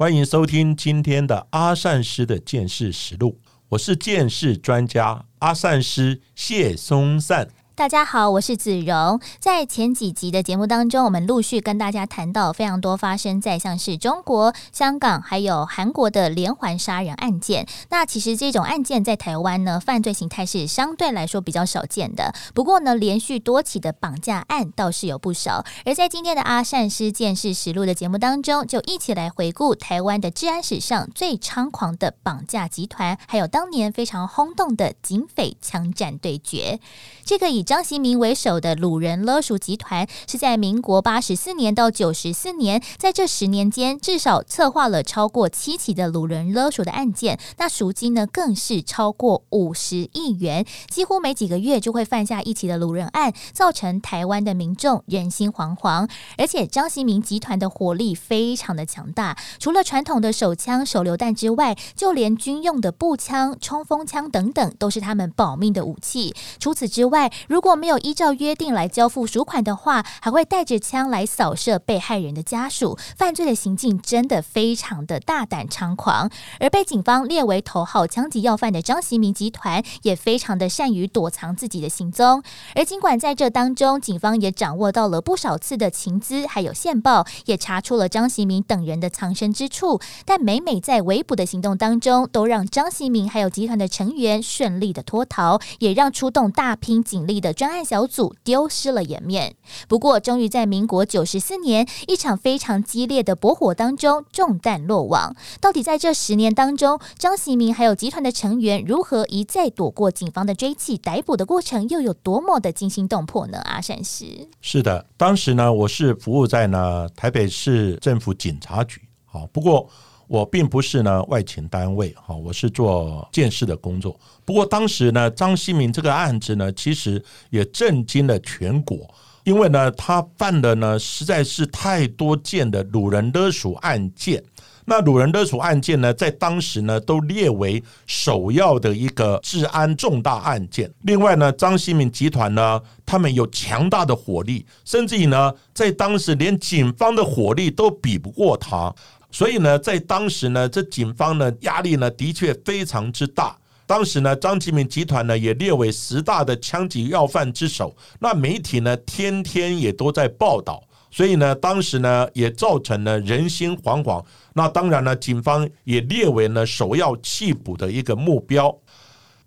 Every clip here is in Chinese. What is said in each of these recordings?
欢迎收听今天的阿善师的剑士实录。我是剑士专家阿善师谢松善。大家好，我是子荣。在前几集的节目当中，我们陆续跟大家谈到非常多发生在像是中国、香港还有韩国的连环杀人案件。那其实这种案件在台湾呢，犯罪形态是相对来说比较少见的。不过呢，连续多起的绑架案倒是有不少。而在今天的阿善师见识实录的节目当中，就一起来回顾台湾的治安史上最猖狂的绑架集团，还有当年非常轰动的警匪枪战对决。这个以张锡明为首的鲁人勒赎集团，是在民国八十四年到九十四年，在这十年间，至少策划了超过七起的鲁人勒赎的案件。那赎金呢，更是超过五十亿元，几乎每几个月就会犯下一起的鲁人案，造成台湾的民众人心惶惶。而且张锡明集团的火力非常的强大，除了传统的手枪、手榴弹之外，就连军用的步枪、冲锋枪等等，都是他们保命的武器。除此之外，如如果没有依照约定来交付赎款的话，还会带着枪来扫射被害人的家属。犯罪的行径真的非常的大胆猖狂，而被警方列为头号枪击要犯的张锡明集团，也非常的善于躲藏自己的行踪。而尽管在这当中，警方也掌握到了不少次的情资，还有线报，也查出了张锡明等人的藏身之处，但每每在围捕的行动当中，都让张锡明还有集团的成员顺利的脱逃，也让出动大批。警力的专案小组丢失了颜面。不过，终于在民国九十四年一场非常激烈的搏火当中中弹落网。到底在这十年当中，张喜明还有集团的成员如何一再躲过警方的追缉、逮捕的过程，又有多么的惊心动魄呢？阿善师是的，当时呢，我是服务在呢台北市政府警察局。好，不过。我并不是呢外勤单位哈，我是做建设的工作。不过当时呢，张新明这个案子呢，其实也震惊了全国，因为呢，他犯的呢实在是太多件的掳人勒赎案件。那掳人勒赎案件呢，在当时呢，都列为首要的一个治安重大案件。另外呢，张新明集团呢，他们有强大的火力，甚至于呢，在当时连警方的火力都比不过他。所以呢，在当时呢，这警方呢压力呢的确非常之大。当时呢，张吉明集团呢也列为十大的枪击要犯之首。那媒体呢天天也都在报道，所以呢，当时呢也造成了人心惶惶。那当然呢，警方也列为呢首要缉捕的一个目标。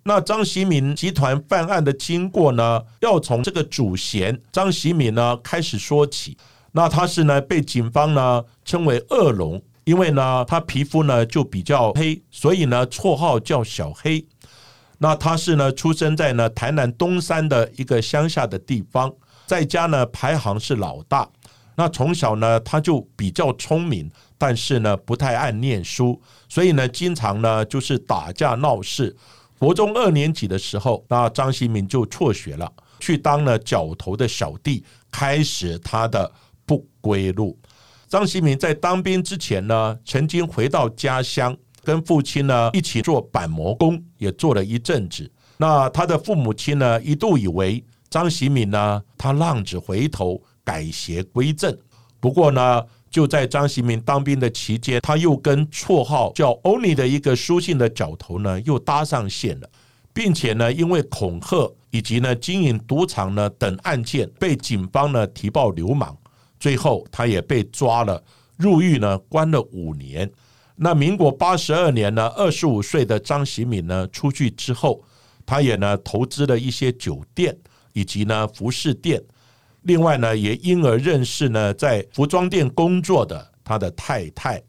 那张锡明集团犯案的经过呢，要从这个主嫌张锡明呢开始说起。那他是呢被警方呢称为恶龙。因为呢，他皮肤呢就比较黑，所以呢绰号叫小黑。那他是呢出生在呢台南东山的一个乡下的地方，在家呢排行是老大。那从小呢他就比较聪明，但是呢不太爱念书，所以呢经常呢就是打架闹事。国中二年级的时候，那张新民就辍学了，去当了角头的小弟，开始他的不归路。张喜明在当兵之前呢，曾经回到家乡，跟父亲呢一起做板模工，也做了一阵子。那他的父母亲呢，一度以为张喜明呢，他浪子回头，改邪归正。不过呢，就在张喜明当兵的期间，他又跟绰号叫欧尼的一个书信的角头呢，又搭上线了，并且呢，因为恐吓以及呢经营赌场呢等案件，被警方呢提报流氓。最后，他也被抓了，入狱呢，关了五年。那民国八十二年呢，二十五岁的张喜敏呢，出去之后，他也呢投资了一些酒店以及呢服饰店。另外呢，也因而认识呢在服装店工作的他的太太。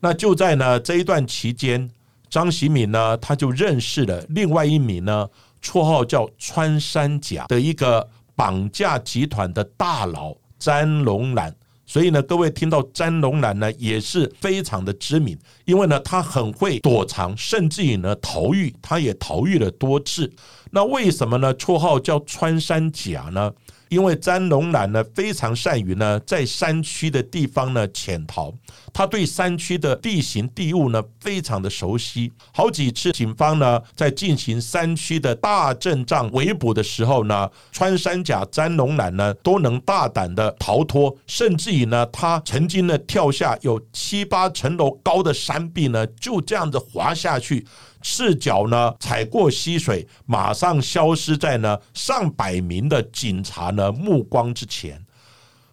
那就在呢这一段期间，张喜敏呢他就认识了另外一名呢绰号叫穿山甲的一个绑架集团的大佬。詹龙兰所以呢，各位听到詹龙兰呢，也是非常的知名，因为呢，他很会躲藏，甚至于呢逃狱，他也逃狱了多次。那为什么呢？绰号叫穿山甲呢？因为詹龙兰呢非常善于呢在山区的地方呢潜逃，他对山区的地形地物呢非常的熟悉。好几次警方呢在进行山区的大阵仗围捕的时候呢，穿山甲詹龙兰呢都能大胆的逃脱，甚至于呢他曾经呢跳下有七八层楼高的山壁呢，就这样子滑下去。赤脚呢踩过溪水，马上消失在呢上百名的警察呢目光之前。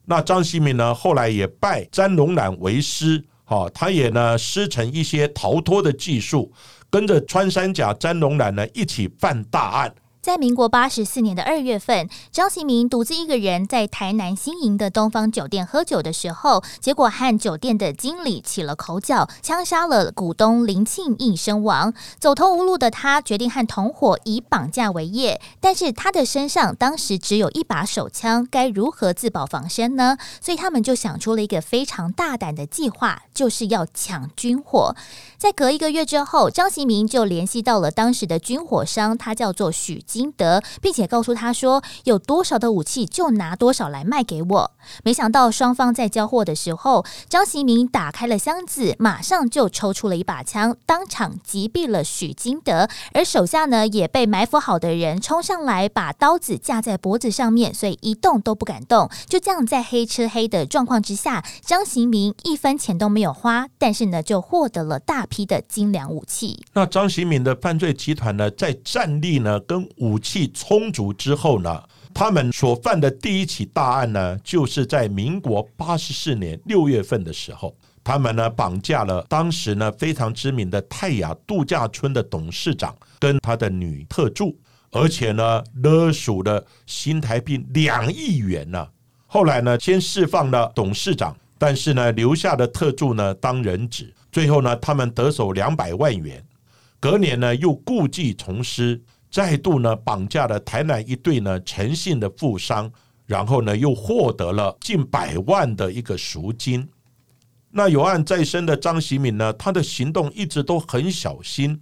那张锡明呢后来也拜詹龙染为师，哈，他也呢师承一些逃脱的技术，跟着穿山甲詹龙染呢一起犯大案。在民国八十四年的二月份，张其明独自一个人在台南新营的东方酒店喝酒的时候，结果和酒店的经理起了口角，枪杀了股东林庆义身亡。走投无路的他，决定和同伙以绑架为业，但是他的身上当时只有一把手枪，该如何自保防身呢？所以他们就想出了一个非常大胆的计划，就是要抢军火。在隔一个月之后，张其明就联系到了当时的军火商，他叫做许。金德，并且告诉他说，有多少的武器就拿多少来卖给我。没想到双方在交货的时候，张习明打开了箱子，马上就抽出了一把枪，当场击毙了许金德。而手下呢，也被埋伏好的人冲上来，把刀子架在脖子上面，所以一动都不敢动。就这样，在黑吃黑的状况之下，张习明一分钱都没有花，但是呢，就获得了大批的精良武器。那张习明的犯罪集团呢，在战力呢跟武器充足之后呢，他们所犯的第一起大案呢，就是在民国八十四年六月份的时候，他们呢绑架了当时呢非常知名的泰雅度假村的董事长跟他的女特助，而且呢勒索了新台币两亿元呢。后来呢，先释放了董事长，但是呢留下的特助呢当人质，最后呢他们得手两百万元，隔年呢又故技重施。再度呢绑架了台南一对呢诚信的富商，然后呢又获得了近百万的一个赎金。那有案在身的张喜敏呢，他的行动一直都很小心，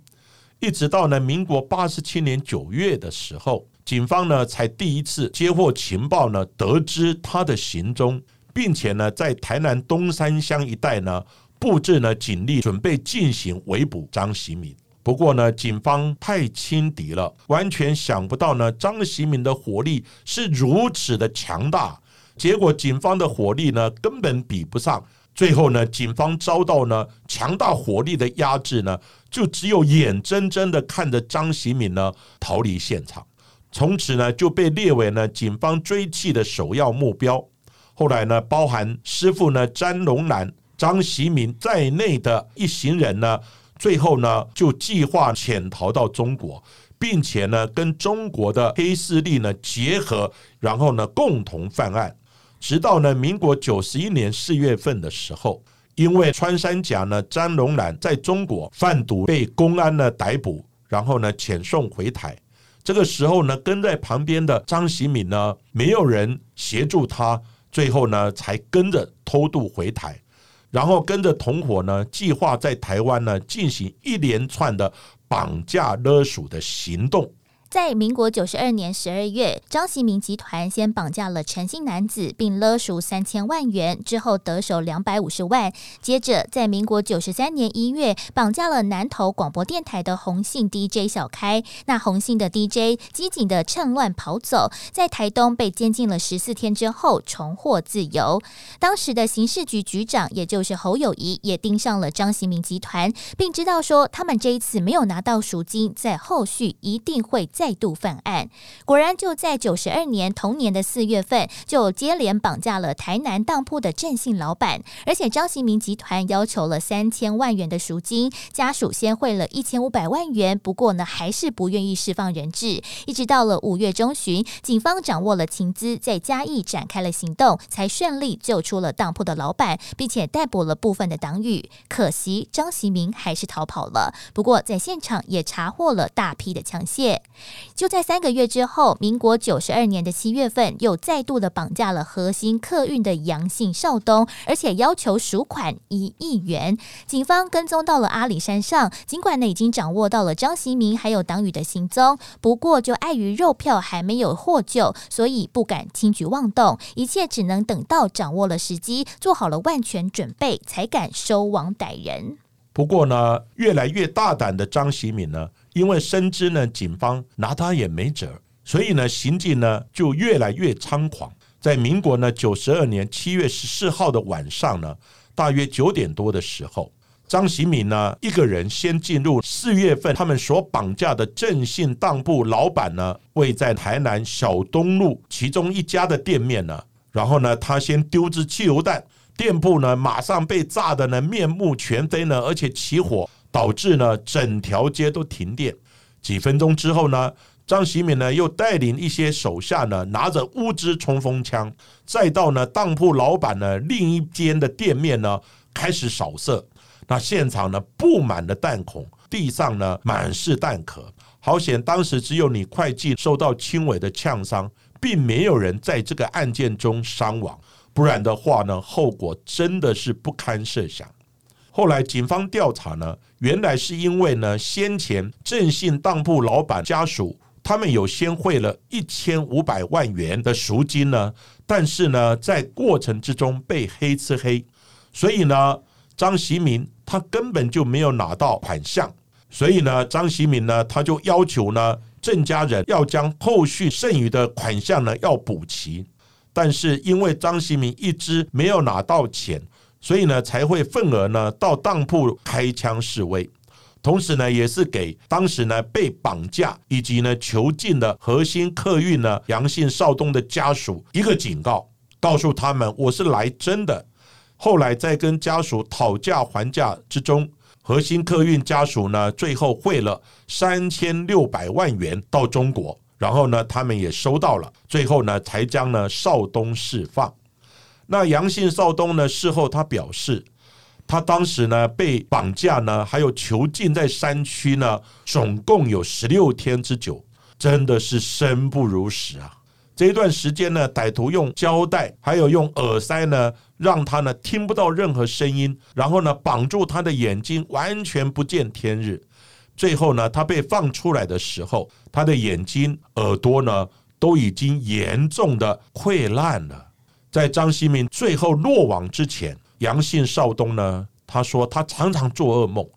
一直到呢民国八十七年九月的时候，警方呢才第一次接获情报呢，得知他的行踪，并且呢在台南东山乡一带呢布置呢警力，准备进行围捕张喜敏。不过呢，警方太轻敌了，完全想不到呢，张习敏的火力是如此的强大。结果警方的火力呢，根本比不上。最后呢，警方遭到呢强大火力的压制呢，就只有眼睁睁的看着张习敏呢逃离现场，从此呢就被列为呢警方追击的首要目标。后来呢，包含师傅呢詹龙兰、张习明在内的一行人呢。最后呢，就计划潜逃到中国，并且呢，跟中国的黑势力呢结合，然后呢，共同犯案。直到呢，民国九十一年四月份的时候，因为穿山甲呢张龙兰在中国贩毒被公安呢逮捕，然后呢遣送回台。这个时候呢，跟在旁边的张喜敏呢，没有人协助他，最后呢，才跟着偷渡回台。然后跟着同伙呢，计划在台湾呢进行一连串的绑架勒索的行动。在民国九十二年十二月，张其明集团先绑架了陈姓男子，并勒赎三千万元，之后得手两百五十万。接着，在民国九十三年一月，绑架了南投广播电台的红姓 DJ 小开。那红姓的 DJ 机警的趁乱跑走，在台东被监禁了十四天之后重获自由。当时的刑事局局长，也就是侯友谊，也盯上了张其明集团，并知道说他们这一次没有拿到赎金，在后续一定会。再度犯案，果然就在九十二年同年的四月份，就接连绑架了台南当铺的郑姓老板，而且张新明集团要求了三千万元的赎金，家属先汇了一千五百万元，不过呢，还是不愿意释放人质。一直到了五月中旬，警方掌握了情资，在嘉义展开了行动，才顺利救出了当铺的老板，并且逮捕了部分的党羽。可惜张习明还是逃跑了，不过在现场也查获了大批的枪械。就在三个月之后，民国九十二年的七月份，又再度的绑架了核心客运的杨姓少东，而且要求赎款一亿元。警方跟踪到了阿里山上，尽管呢已经掌握到了张习明还有党羽的行踪，不过就碍于肉票还没有获救，所以不敢轻举妄动，一切只能等到掌握了时机，做好了万全准备，才敢收网逮人。不过呢，越来越大胆的张习敏呢，因为深知呢警方拿他也没辙，所以呢行径呢就越来越猖狂。在民国呢九十二年七月十四号的晚上呢，大约九点多的时候，张喜敏呢一个人先进入四月份他们所绑架的正信当铺老板呢位在台南小东路其中一家的店面呢，然后呢他先丢支汽油弹。店铺呢，马上被炸的呢面目全非呢，而且起火，导致呢整条街都停电。几分钟之后呢，张喜敏呢又带领一些手下呢，拿着乌兹冲锋枪，再到呢当铺老板呢另一间的店面呢开始扫射。那现场呢布满了弹孔，地上呢满是弹壳。好险，当时只有你会计受到轻微的呛伤，并没有人在这个案件中伤亡。不然的话呢，后果真的是不堪设想。后来警方调查呢，原来是因为呢，先前正信当铺老板家属他们有先汇了一千五百万元的赎金呢，但是呢，在过程之中被黑吃黑，所以呢，张习明他根本就没有拿到款项，所以呢，张习明呢，他就要求呢，郑家人要将后续剩余的款项呢要补齐。但是因为张习明一直没有拿到钱，所以呢才会份额呢到当铺开枪示威，同时呢也是给当时呢被绑架以及呢囚禁的核心客运呢杨姓少东的家属一个警告，告诉他们我是来真的。后来在跟家属讨价还价之中，核心客运家属呢最后汇了三千六百万元到中国。然后呢，他们也收到了，最后呢，才将呢少东释放。那杨姓少东呢，事后他表示，他当时呢被绑架呢，还有囚禁在山区呢，总共有十六天之久，真的是生不如死啊！这一段时间呢，歹徒用胶带还有用耳塞呢，让他呢听不到任何声音，然后呢绑住他的眼睛，完全不见天日。最后呢，他被放出来的时候，他的眼睛、耳朵呢都已经严重的溃烂了。在张希明最后落网之前，杨信少东呢，他说他常常做噩梦，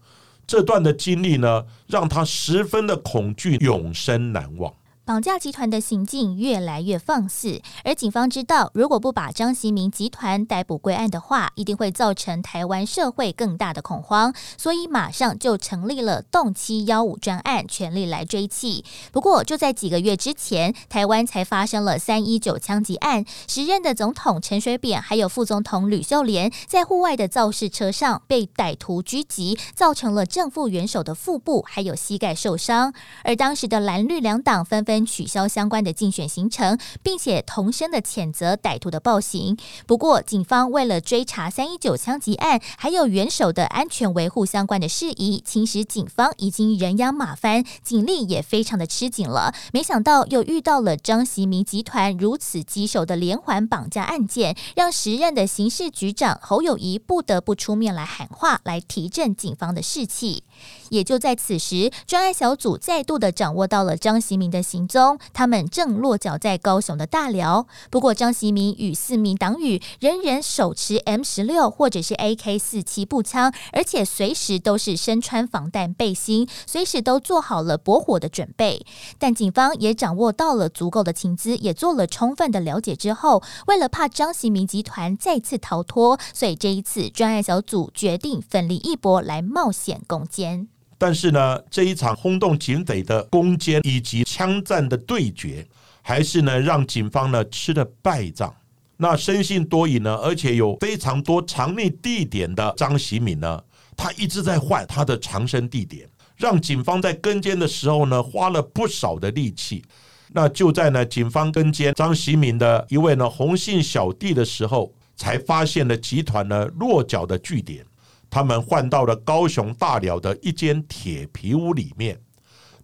这段的经历呢，让他十分的恐惧，永生难忘。绑架集团的行径越来越放肆，而警方知道，如果不把张习明集团逮捕归案的话，一定会造成台湾社会更大的恐慌，所以马上就成立了动七幺五专案，全力来追缉。不过，就在几个月之前，台湾才发生了三一九枪击案，时任的总统陈水扁还有副总统吕秀莲在户外的造势车上被歹徒狙击，造成了正副元首的腹部还有膝盖受伤，而当时的蓝绿两党纷纷。取消相关的竞选行程，并且同声的谴责歹徒的暴行。不过，警方为了追查三一九枪击案，还有元首的安全维护相关的事宜，其实警方已经人仰马翻，警力也非常的吃紧了。没想到又遇到了张习明集团如此棘手的连环绑架案件，让时任的刑事局长侯友谊不得不出面来喊话，来提振警方的士气。也就在此时，专案小组再度的掌握到了张习明的行踪，他们正落脚在高雄的大寮。不过，张习明与四名党羽人人手持 M 十六或者是 AK 四七步枪，而且随时都是身穿防弹背心，随时都做好了搏火的准备。但警方也掌握到了足够的情资，也做了充分的了解之后，为了怕张习明集团再次逃脱，所以这一次专案小组决定奋力一搏，来冒险攻坚。但是呢，这一场轰动警匪的攻坚以及枪战的对决，还是呢让警方呢吃了败仗。那生性多疑呢，而且有非常多藏匿地点的张喜敏呢，他一直在换他的藏身地点，让警方在跟监的时候呢花了不少的力气。那就在呢警方跟监张喜敏的一位呢红姓小弟的时候，才发现了集团呢落脚的据点。他们换到了高雄大寮的一间铁皮屋里面。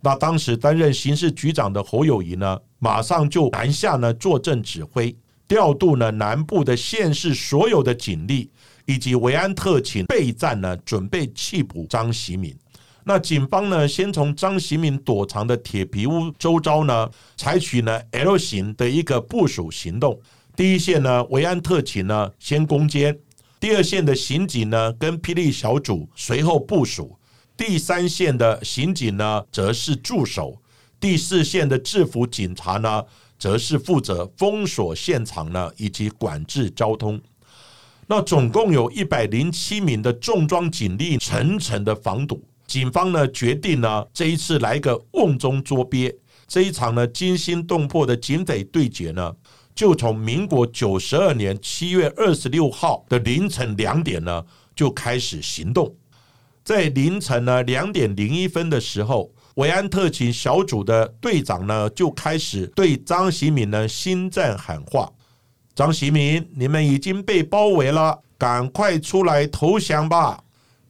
那当时担任刑事局长的侯友谊呢，马上就南下呢坐镇指挥，调度呢南部的县市所有的警力以及维安特勤备战呢，准备缉捕张习敏。那警方呢，先从张习敏躲藏的铁皮屋周遭呢，采取呢 L 型的一个部署行动。第一线呢，维安特勤呢先攻坚；第二线的刑警呢，跟霹雳小组随后部署；第三线的刑警呢，则是驻守；第四线的制服警察呢，则是负责封锁现场呢，以及管制交通。那总共有一百零七名的重装警力层层的防堵。警方呢决定呢，这一次来个瓮中捉鳖。这一场呢惊心动魄的警匪对决呢。就从民国九十二年七月二十六号的凌晨两点呢，就开始行动。在凌晨呢两点零一分的时候，维安特勤小组的队长呢就开始对张喜敏呢心战喊话：“张喜敏，你们已经被包围了，赶快出来投降吧！”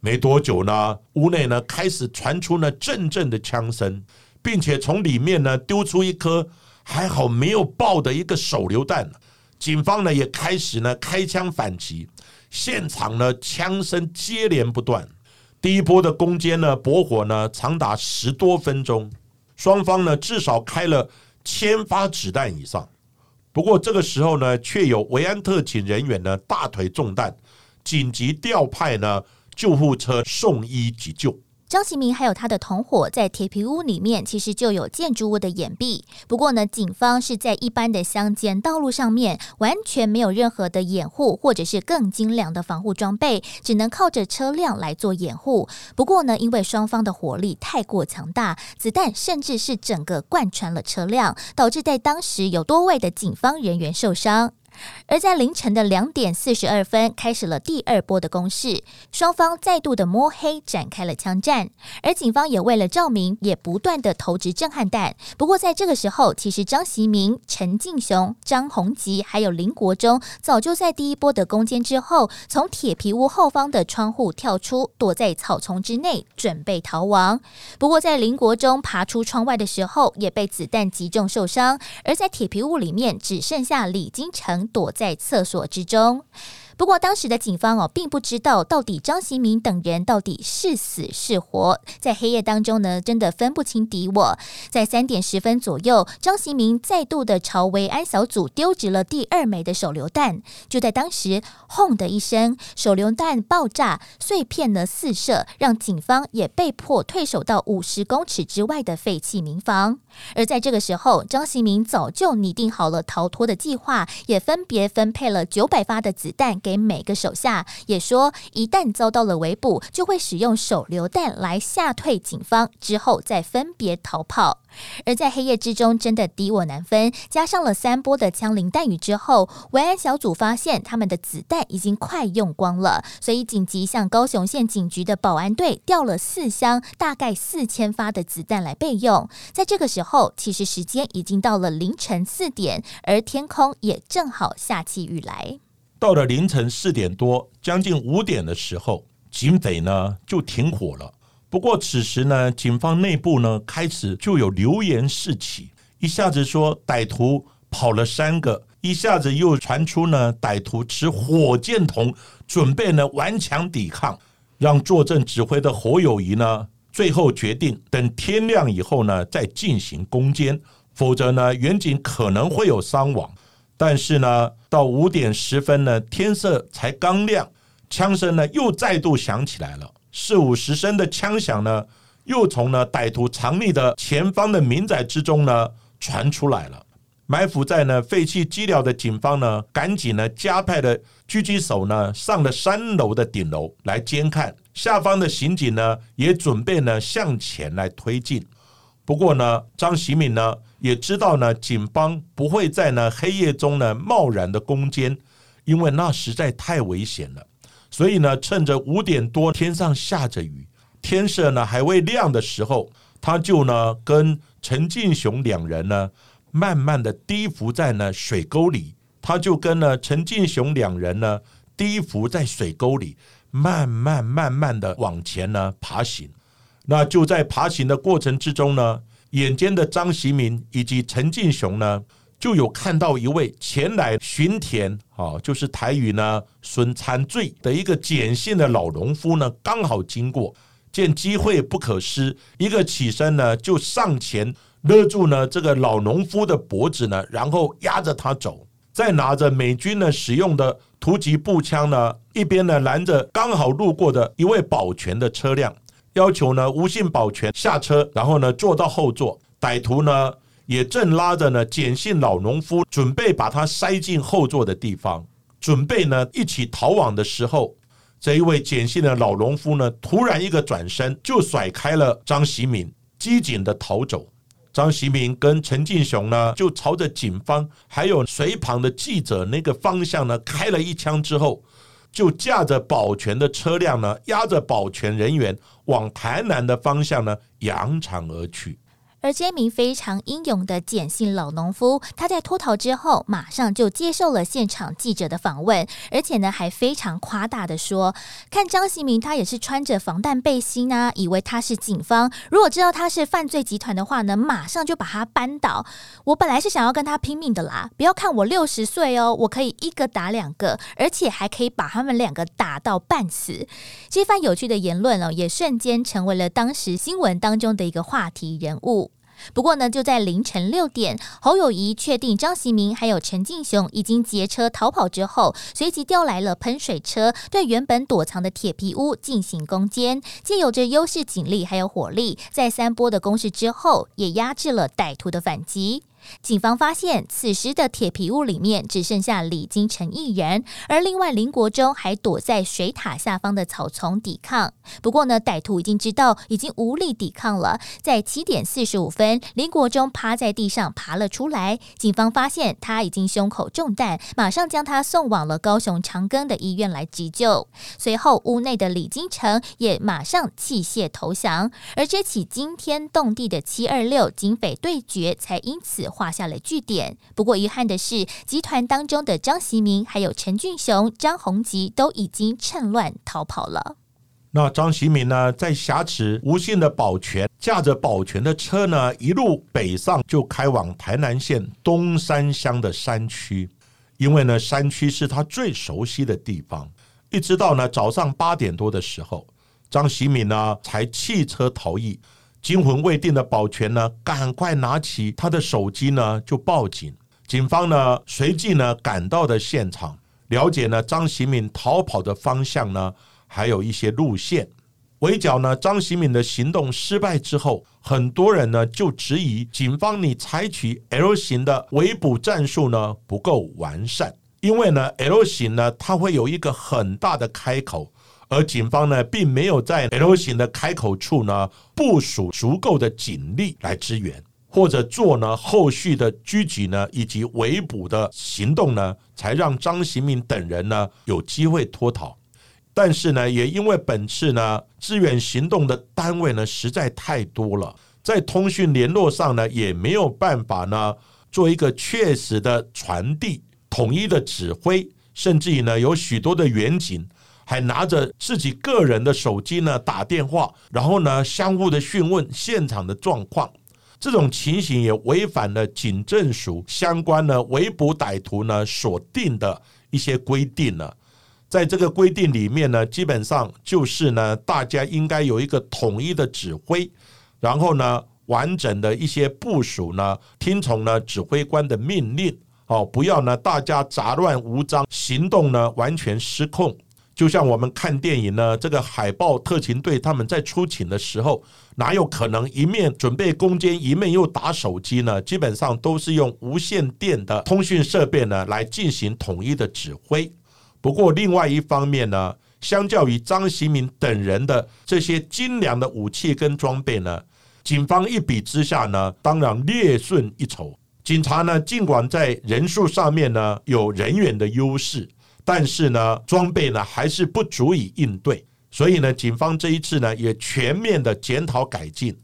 没多久呢，屋内呢开始传出了阵阵的枪声，并且从里面呢丢出一颗。还好没有爆的一个手榴弹，警方呢也开始呢开枪反击，现场呢枪声接连不断。第一波的攻坚呢搏火呢长达十多分钟，双方呢至少开了千发子弹以上。不过这个时候呢，却有维安特警人员呢大腿中弹，紧急调派呢救护车送医急救。张其明还有他的同伙在铁皮屋里面，其实就有建筑物的掩蔽。不过呢，警方是在一般的乡间道路上面，完全没有任何的掩护，或者是更精良的防护装备，只能靠着车辆来做掩护。不过呢，因为双方的火力太过强大，子弹甚至是整个贯穿了车辆，导致在当时有多位的警方人员受伤。而在凌晨的两点四十二分，开始了第二波的攻势，双方再度的摸黑展开了枪战，而警方也为了照明，也不断的投掷震撼弹。不过在这个时候，其实张习明、陈敬雄、张宏吉还有林国忠，早就在第一波的攻坚之后，从铁皮屋后方的窗户跳出，躲在草丛之内，准备逃亡。不过在林国忠爬出窗外的时候，也被子弹击中受伤。而在铁皮屋里面，只剩下李金城。躲在厕所之中。不过当时的警方哦，并不知道到底张习明等人到底是死是活，在黑夜当中呢，真的分不清敌我。在三点十分左右，张习明再度的朝维安小组丢掷了第二枚的手榴弹。就在当时，轰的一声，手榴弹爆炸，碎片呢四射，让警方也被迫退守到五十公尺之外的废弃民房。而在这个时候，张习明早就拟定好了逃脱的计划，也分别分配了九百发的子弹。给每个手下也说，一旦遭到了围捕，就会使用手榴弹来吓退警方，之后再分别逃跑。而在黑夜之中，真的敌我难分。加上了三波的枪林弹雨之后，维安小组发现他们的子弹已经快用光了，所以紧急向高雄县警局的保安队调了四箱，大概四千发的子弹来备用。在这个时候，其实时间已经到了凌晨四点，而天空也正好下起雨来。到了凌晨四点多，将近五点的时候，警匪呢就停火了。不过此时呢，警方内部呢开始就有流言四起，一下子说歹徒跑了三个，一下子又传出呢歹徒持火箭筒准备呢顽强抵抗，让坐镇指挥的侯友谊呢最后决定等天亮以后呢再进行攻坚，否则呢远景可能会有伤亡。但是呢，到五点十分呢，天色才刚亮，枪声呢又再度响起来了。四五十声的枪响呢，又从呢歹徒藏匿的前方的民宅之中呢传出来了。埋伏在呢废弃机寮的警方呢，赶紧呢加派的狙击手呢上了三楼的顶楼来监看。下方的刑警呢也准备呢向前来推进。不过呢，张喜敏呢。也知道呢，警方不会在呢黑夜中呢贸然的攻坚，因为那实在太危险了。所以呢，趁着五点多天上下着雨，天色呢还未亮的时候，他就呢跟陈进雄两人呢慢慢的低伏在呢水沟里，他就跟呢陈进雄两人呢低伏在水沟里，慢慢慢慢的往前呢爬行。那就在爬行的过程之中呢，眼尖的张习民以及陈进雄呢，就有看到一位前来巡田，啊，就是台语呢“孙参醉”的一个简姓的老农夫呢，刚好经过，见机会不可失，一个起身呢，就上前勒住呢这个老农夫的脖子呢，然后压着他走。再拿着美军呢使用的突击步枪呢，一边呢拦着刚好路过的一位保全的车辆，要求呢吴姓保全下车，然后呢坐到后座。歹徒呢也正拉着呢简姓老农夫，准备把他塞进后座的地方，准备呢一起逃亡的时候，这一位简姓的老农夫呢突然一个转身，就甩开了张习敏，机警的逃走。张习明跟陈进雄呢，就朝着警方还有随旁的记者那个方向呢，开了一枪之后，就驾着保全的车辆呢，押着保全人员往台南的方向呢，扬长而去。而这名非常英勇的简姓老农夫，他在脱逃之后，马上就接受了现场记者的访问，而且呢，还非常夸大的说：“看张习明，他也是穿着防弹背心啊，以为他是警方。如果知道他是犯罪集团的话呢，马上就把他扳倒。我本来是想要跟他拼命的啦，不要看我六十岁哦，我可以一个打两个，而且还可以把他们两个打到半死。”这番有趣的言论哦，也瞬间成为了当时新闻当中的一个话题人物。不过呢，就在凌晨六点，侯友谊确定张喜明还有陈进雄已经劫车逃跑之后，随即调来了喷水车，对原本躲藏的铁皮屋进行攻坚。借有着优势警力还有火力，在三波的攻势之后，也压制了歹徒的反击。警方发现，此时的铁皮屋里面只剩下李金城一人，而另外林国忠还躲在水塔下方的草丛抵抗。不过呢，歹徒已经知道已经无力抵抗了。在七点四十五分，林国忠趴在地上爬了出来，警方发现他已经胸口中弹，马上将他送往了高雄长庚的医院来急救。随后，屋内的李金城也马上弃械投降，而这起惊天动地的七二六警匪对决才因此。画下了句点。不过遗憾的是，集团当中的张习明、还有陈俊雄、张宏吉都已经趁乱逃跑了。那张习明呢，在挟持吴姓的保全，驾着保全的车呢，一路北上，就开往台南县东山乡的山区。因为呢，山区是他最熟悉的地方。一直到呢早上八点多的时候，张习明呢才弃车逃逸。惊魂未定的保全呢，赶快拿起他的手机呢，就报警。警方呢，随即呢赶到的现场，了解呢张喜敏逃跑的方向呢，还有一些路线。围剿呢张喜敏的行动失败之后，很多人呢就质疑警方你采取 L 型的围捕战术呢不够完善，因为呢 L 型呢它会有一个很大的开口。而警方呢，并没有在 L 型的开口处呢部署足够的警力来支援，或者做呢后续的狙击呢以及围捕的行动呢，才让张行明等人呢有机会脱逃。但是呢，也因为本次呢支援行动的单位呢实在太多了，在通讯联络上呢也没有办法呢做一个确实的传递、统一的指挥，甚至于呢有许多的远景。还拿着自己个人的手机呢打电话，然后呢相互的询问现场的状况，这种情形也违反了警政署相关的围捕歹徒呢所定的一些规定呢。在这个规定里面呢，基本上就是呢大家应该有一个统一的指挥，然后呢完整的一些部署呢，听从呢指挥官的命令，哦，不要呢大家杂乱无章，行动呢完全失控。就像我们看电影呢，这个海豹特勤队他们在出勤的时候，哪有可能一面准备攻坚，一面又打手机呢？基本上都是用无线电的通讯设备呢来进行统一的指挥。不过另外一方面呢，相较于张习明等人的这些精良的武器跟装备呢，警方一比之下呢，当然略逊一筹。警察呢，尽管在人数上面呢有人员的优势。但是呢，装备呢还是不足以应对，所以呢，警方这一次呢也全面的检讨改进，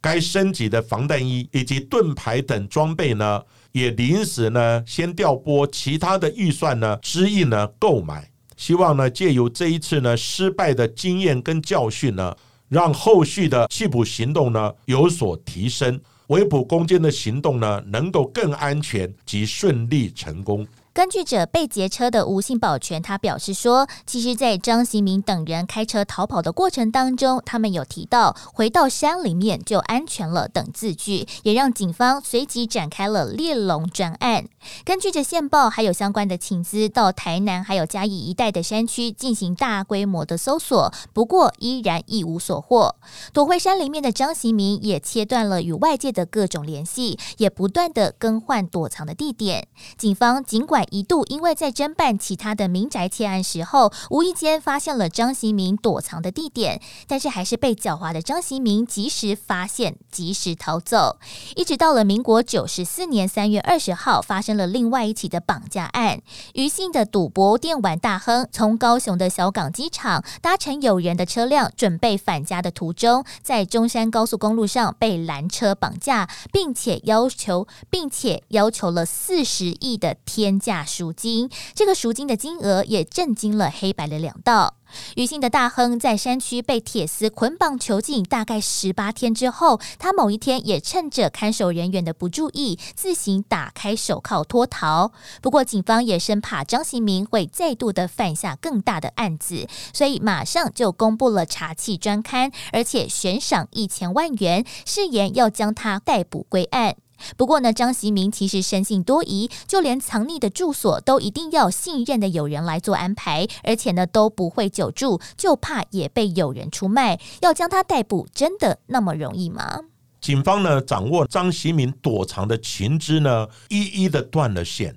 该升级的防弹衣以及盾牌等装备呢，也临时呢先调拨其他的预算呢支应呢购买，希望呢借由这一次呢失败的经验跟教训呢，让后续的缉捕行动呢有所提升，围捕攻坚的行动呢能够更安全及顺利成功。根据者被劫车的吴姓保全，他表示说，其实，在张行明等人开车逃跑的过程当中，他们有提到回到山里面就安全了等字句，也让警方随即展开了猎龙专案。根据着线报还有相关的请资，到台南还有嘉义一带的山区进行大规模的搜索，不过依然一无所获。躲回山里面的张行明也切断了与外界的各种联系，也不断的更换躲藏的地点。警方尽管一度因为在侦办其他的民宅窃案时候，无意间发现了张习明躲藏的地点，但是还是被狡猾的张习明及时发现，及时逃走。一直到了民国九十四年三月二十号，发生了另外一起的绑架案。余姓的赌博电玩大亨从高雄的小港机场搭乘有人的车辆，准备返家的途中，在中山高速公路上被拦车绑架，并且要求，并且要求了四十亿的天价。大赎金，这个赎金的金额也震惊了黑白的两道。余姓的大亨在山区被铁丝捆绑囚禁大概十八天之后，他某一天也趁着看守人员的不注意，自行打开手铐脱逃。不过警方也生怕张新明会再度的犯下更大的案子，所以马上就公布了查缉专刊，而且悬赏一千万元，誓言要将他逮捕归案。不过呢，张习明其实生性多疑，就连藏匿的住所都一定要信任的友人来做安排，而且呢都不会久住，就怕也被有人出卖。要将他逮捕，真的那么容易吗？警方呢掌握张习明躲藏的情资呢，一一的断了线，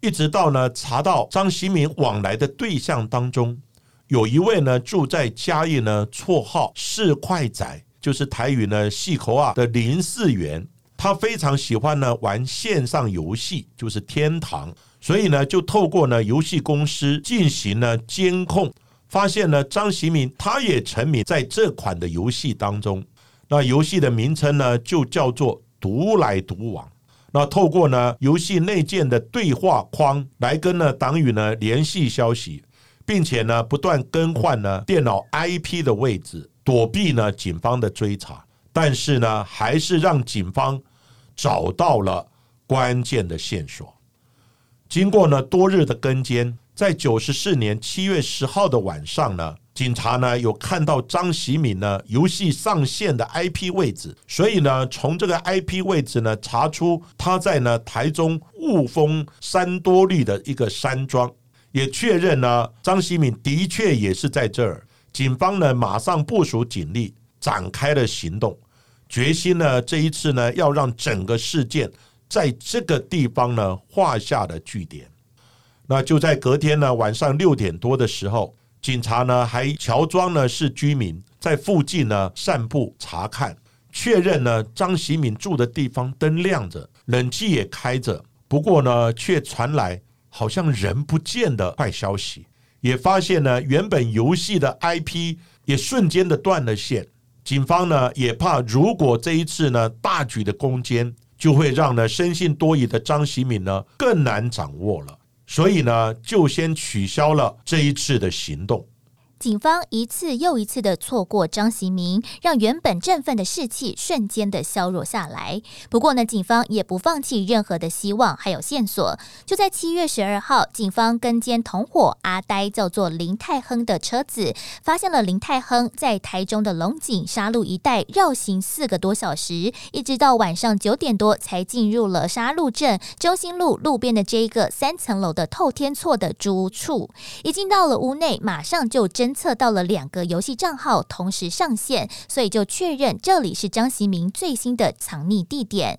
一直到呢查到张习明往来的对象当中，有一位呢住在嘉义呢，绰号四块仔，就是台语呢细口啊的林四元。他非常喜欢呢玩线上游戏，就是天堂，所以呢就透过呢游戏公司进行了监控，发现呢张喜明他也沉迷在这款的游戏当中。那游戏的名称呢就叫做“独来独往”。那透过呢游戏内建的对话框来跟呢党羽呢联系消息，并且呢不断更换呢电脑 IP 的位置，躲避呢警方的追查。但是呢还是让警方。找到了关键的线索。经过呢多日的跟监，在九十四年七月十号的晚上呢，警察呢有看到张喜敏呢游戏上线的 IP 位置，所以呢从这个 IP 位置呢查出他在呢台中雾峰山多绿的一个山庄，也确认呢张喜敏的确也是在这儿。警方呢马上部署警力，展开了行动。决心呢，这一次呢，要让整个事件在这个地方呢画下了句点。那就在隔天呢晚上六点多的时候，警察呢还乔装呢是居民，在附近呢散步查看，确认呢张喜敏住的地方灯亮着，冷气也开着。不过呢，却传来好像人不见的坏消息，也发现呢原本游戏的 IP 也瞬间的断了线。警方呢也怕，如果这一次呢大举的攻坚，就会让呢生性多疑的张喜敏呢更难掌握了，所以呢就先取消了这一次的行动。警方一次又一次的错过张行明，让原本振奋的士气瞬间的削弱下来。不过呢，警方也不放弃任何的希望，还有线索。就在七月十二号，警方跟监同伙阿呆叫做林泰亨的车子，发现了林泰亨在台中的龙井沙路一带绕行四个多小时，一直到晚上九点多才进入了沙路镇中心路路边的这一个三层楼的透天厝的租处。一进到了屋内，马上就侦。测到了两个游戏账号同时上线，所以就确认这里是张习明最新的藏匿地点。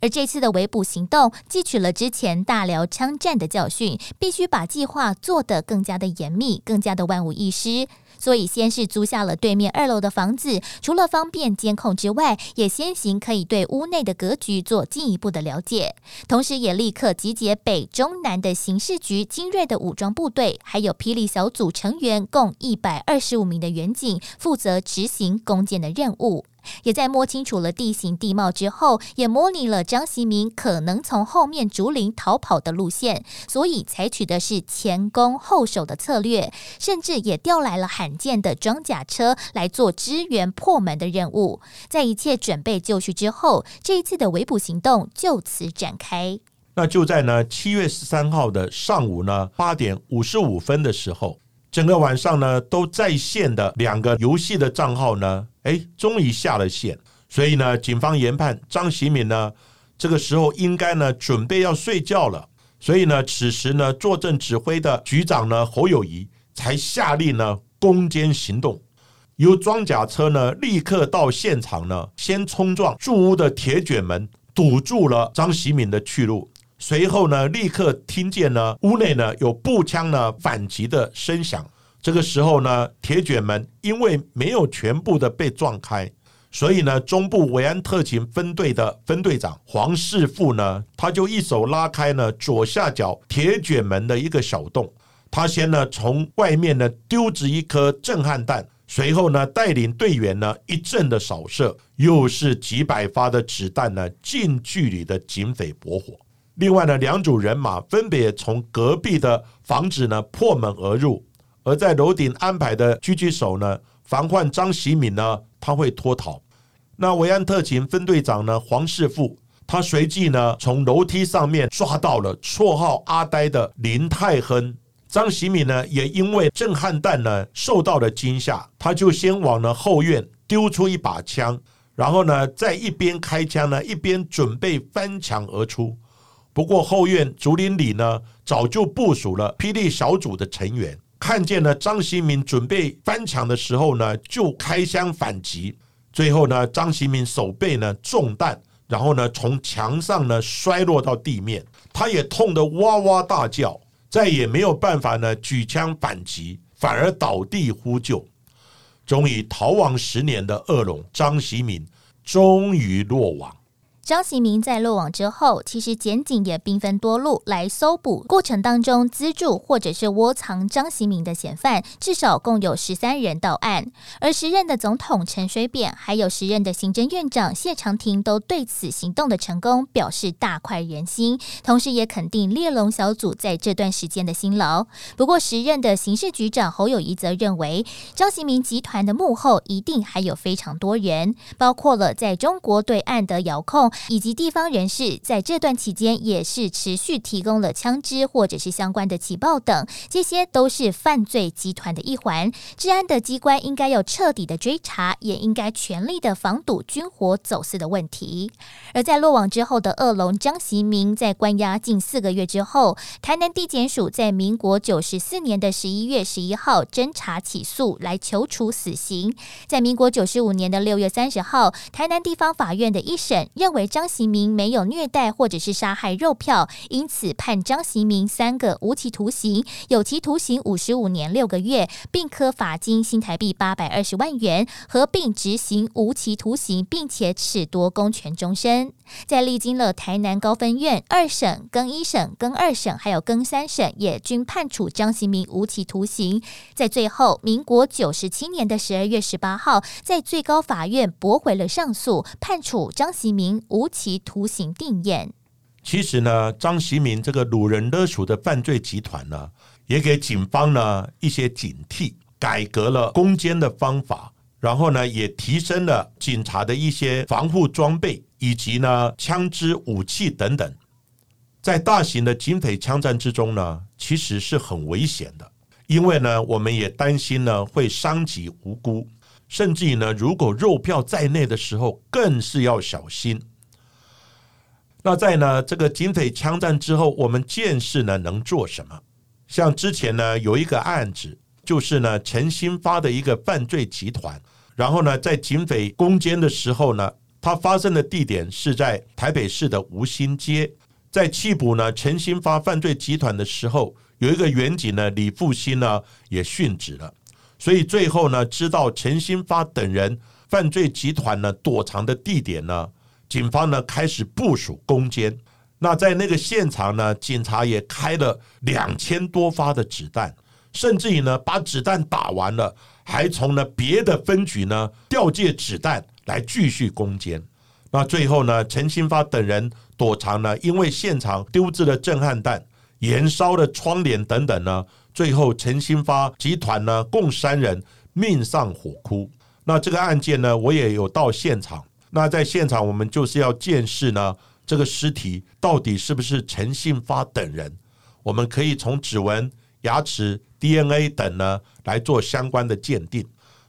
而这次的围捕行动，汲取了之前大辽枪战的教训，必须把计划做得更加的严密，更加的万无一失。所以，先是租下了对面二楼的房子，除了方便监控之外，也先行可以对屋内的格局做进一步的了解。同时，也立刻集结北中南的刑事局精锐的武装部队，还有霹雳小组成员共一百二十五名的员警，负责执行攻坚的任务。也在摸清楚了地形地貌之后，也模拟了张习明可能从后面竹林逃跑的路线，所以采取的是前攻后守的策略，甚至也调来了罕见的装甲车来做支援破门的任务。在一切准备就绪之后，这一次的围捕行动就此展开。那就在呢七月十三号的上午呢八点五十五分的时候，整个晚上呢都在线的两个游戏的账号呢，哎，终于下了线。所以呢，警方研判张喜敏呢这个时候应该呢准备要睡觉了。所以呢，此时呢坐镇指挥的局长呢侯友谊才下令呢攻坚行动，由装甲车呢立刻到现场呢，先冲撞住屋的铁卷门，堵住了张喜敏的去路。随后呢，立刻听见呢，屋内呢有步枪呢反击的声响。这个时候呢，铁卷门因为没有全部的被撞开，所以呢，中部维安特勤分队的分队长黄世富呢，他就一手拉开呢左下角铁卷门的一个小洞，他先呢从外面呢丢掷一颗震撼弹，随后呢带领队员呢一阵的扫射，又是几百发的子弹呢近距离的警匪搏火。另外呢，两组人马分别从隔壁的房子呢破门而入，而在楼顶安排的狙击手呢，防范张喜敏呢他会脱逃。那维安特勤分队长呢黄世富，他随即呢从楼梯上面抓到了绰号阿呆的林泰亨。张喜敏呢也因为震撼弹呢受到了惊吓，他就先往了后院丢出一把枪，然后呢在一边开枪呢一边准备翻墙而出。不过后院竹林里呢，早就部署了霹雳小组的成员，看见了张新民准备翻墙的时候呢，就开枪反击。最后呢，张新民手背呢中弹，然后呢从墙上呢摔落到地面，他也痛得哇哇大叫，再也没有办法呢举枪反击，反而倒地呼救。终于逃亡十年的恶龙张习民，终于落网。张习明在落网之后，其实检警也兵分多路来搜捕，过程当中资助或者是窝藏张习明的嫌犯，至少共有十三人到案。而时任的总统陈水扁，还有时任的行政院长谢长廷，都对此行动的成功表示大快人心，同时也肯定猎龙小组在这段时间的辛劳。不过，时任的刑事局长侯友谊则认为，张习明集团的幕后一定还有非常多人，包括了在中国对岸的遥控。以及地方人士在这段期间也是持续提供了枪支或者是相关的情报等，这些都是犯罪集团的一环。治安的机关应该要彻底的追查，也应该全力的防堵军火走私的问题。而在落网之后的恶龙张习明，在关押近四个月之后，台南地检署在民国九十四年的十一月十一号侦查起诉，来求处死刑。在民国九十五年的六月三十号，台南地方法院的一审认为。张习明没有虐待或者是杀害肉票，因此判张习明三个无期徒刑，有期徒刑五十五年六个月，并科罚金新台币八百二十万元，合并执行无期徒刑，并且褫夺公权终身。在历经了台南高分院二审、更一审、更二审，还有更三审，也均判处张习明无期徒刑。在最后，民国九十七年的十二月十八号，在最高法院驳回了上诉，判处张习明无期徒刑定验。其实呢，张习明这个掳人勒赎的犯罪集团呢，也给警方呢一些警惕，改革了攻坚的方法。然后呢，也提升了警察的一些防护装备，以及呢枪支、武器等等。在大型的警匪枪战之中呢，其实是很危险的，因为呢，我们也担心呢会伤及无辜，甚至于呢，如果肉票在内的时候，更是要小心。那在呢这个警匪枪战之后，我们见识呢能做什么？像之前呢有一个案子。就是呢，陈新发的一个犯罪集团，然后呢，在警匪攻坚的时候呢，它发生的地点是在台北市的吴兴街。在缉捕呢陈新发犯罪集团的时候，有一个远警呢李复兴呢也殉职了，所以最后呢，知道陈新发等人犯罪集团呢躲藏的地点呢，警方呢开始部署攻坚。那在那个现场呢，警察也开了两千多发的子弹。甚至于呢，把子弹打完了，还从呢别的分局呢调借子弹来继续攻坚。那最后呢，陈新发等人躲藏呢，因为现场丢置了震撼弹、燃烧的窗帘等等呢，最后陈新发集团呢共三人命丧火窟。那这个案件呢，我也有到现场。那在现场，我们就是要见识呢，这个尸体到底是不是陈信发等人？我们可以从指纹、牙齿、DNA 等呢来做相关的鉴定。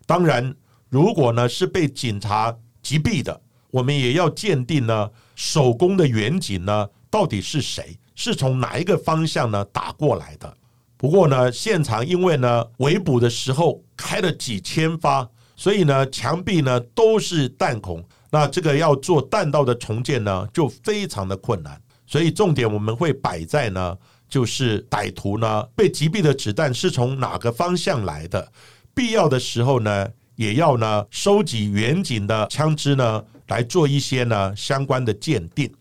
当然，如果呢是被警察击毙的，我们也要鉴定呢手工的远景呢到底是谁，是从哪一个方向呢打过来的？不过呢，现场因为呢围捕的时候开了几千发，所以呢墙壁呢都是弹孔。那这个要做弹道的重建呢，就非常的困难，所以重点我们会摆在呢，就是歹徒呢被击毙的子弹是从哪个方向来的，必要的时候呢，也要呢收集远景的枪支呢，来做一些呢相关的鉴定。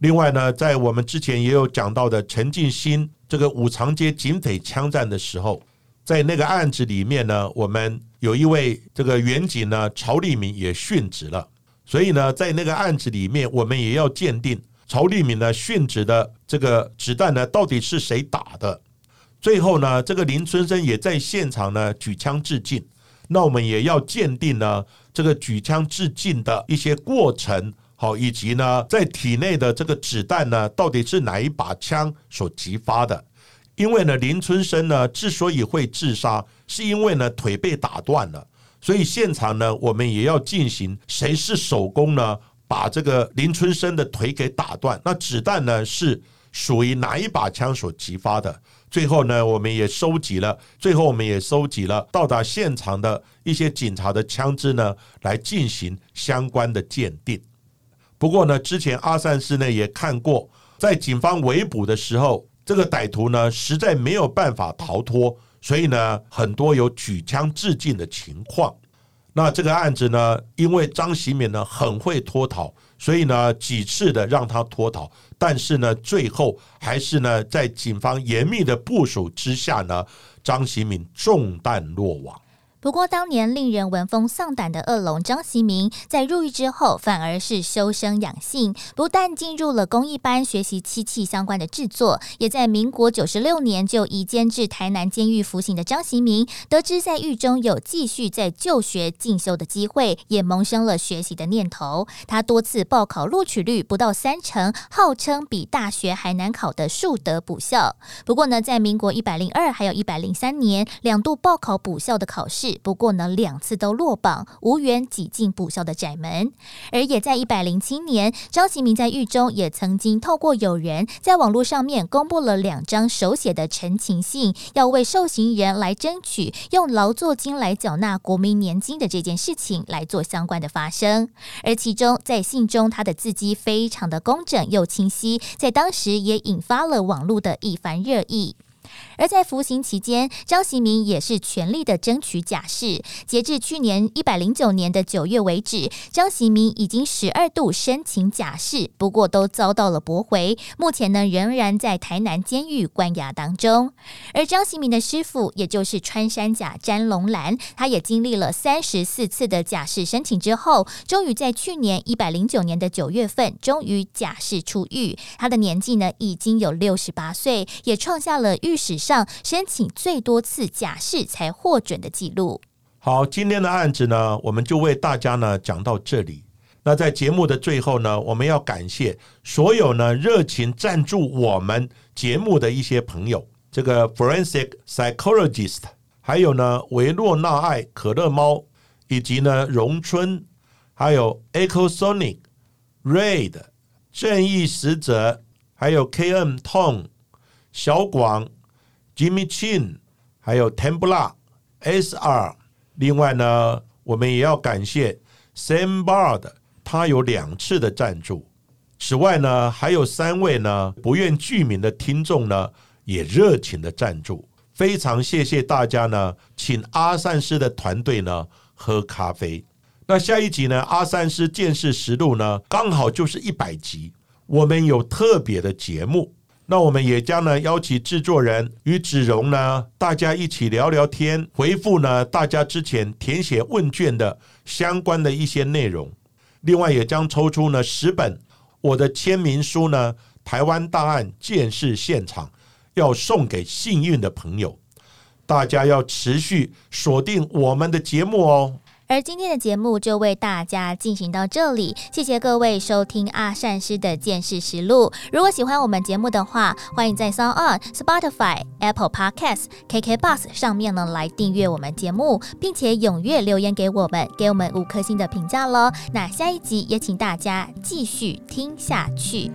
另外呢，在我们之前也有讲到的陈进兴这个五常街警匪枪战的时候，在那个案子里面呢，我们有一位这个远警呢曹立明也殉职了。所以呢，在那个案子里面，我们也要鉴定曹立敏呢殉职的这个子弹呢，到底是谁打的？最后呢，这个林春生也在现场呢举枪致敬。那我们也要鉴定呢这个举枪致敬的一些过程，好，以及呢在体内的这个子弹呢，到底是哪一把枪所击发的？因为呢，林春生呢之所以会自杀，是因为呢腿被打断了。所以现场呢，我们也要进行谁是手工呢？把这个林春生的腿给打断。那子弹呢是属于哪一把枪所击发的？最后呢，我们也收集了，最后我们也收集了到达现场的一些警察的枪支呢，来进行相关的鉴定。不过呢，之前阿善师呢也看过，在警方围捕的时候，这个歹徒呢实在没有办法逃脱。所以呢，很多有举枪自尽的情况。那这个案子呢，因为张喜敏呢很会脱逃，所以呢几次的让他脱逃，但是呢最后还是呢在警方严密的部署之下呢，张喜敏中弹落网。不过，当年令人闻风丧胆的恶龙张习明，在入狱之后，反而是修身养性，不但进入了工艺班学习漆器相关的制作，也在民国九十六年就移监至台南监狱服刑的张习明，得知在狱中有继续在就学进修的机会，也萌生了学习的念头。他多次报考录取率不到三成，号称比大学还难考的树德补校。不过呢，在民国一百零二还有一百零三年两度报考补校的考试。不过呢，两次都落榜，无缘挤进补校的窄门。而也在一百零七年，张其明在狱中也曾经透过友人在网络上面公布了两张手写的陈情信，要为受刑人来争取用劳作金来缴纳国民年金的这件事情来做相关的发声。而其中在信中，他的字迹非常的工整又清晰，在当时也引发了网络的一番热议。而在服刑期间，张习明也是全力的争取假释。截至去年一百零九年的九月为止，张习明已经十二度申请假释，不过都遭到了驳回。目前呢，仍然在台南监狱关押当中。而张习明的师傅，也就是穿山甲詹龙兰，他也经历了三十四次的假释申请之后，终于在去年一百零九年的九月份，终于假释出狱。他的年纪呢，已经有六十八岁，也创下了狱。史上申请最多次假释才获准的记录。好，今天的案子呢，我们就为大家呢讲到这里。那在节目的最后呢，我们要感谢所有呢热情赞助我们节目的一些朋友，这个 Forensic Psychologist，还有呢维洛纳爱可乐猫，以及呢荣春，还有 Echo Sonic Raid 正义使者，还有 KM Tong 小广。Jimmy Chin，还有 Tembla SR 另外呢，我们也要感谢 Sam Bard，他有两次的赞助。此外呢，还有三位呢不愿具名的听众呢，也热情的赞助。非常谢谢大家呢，请阿善师的团队呢喝咖啡。那下一集呢，阿善师见识实录呢，刚好就是一百集，我们有特别的节目。那我们也将呢邀请制作人与子荣呢，大家一起聊聊天，回复呢大家之前填写问卷的相关的一些内容。另外也将抽出呢十本我的签名书呢，台湾大案建设现场，要送给幸运的朋友。大家要持续锁定我们的节目哦。而今天的节目就为大家进行到这里，谢谢各位收听阿善师的见识实录。如果喜欢我们节目的话，欢迎在 s o n Spotify、Apple Podcasts、KK Bus 上面呢来订阅我们节目，并且踊跃留言给我们，给我们五颗星的评价喽。那下一集也请大家继续听下去。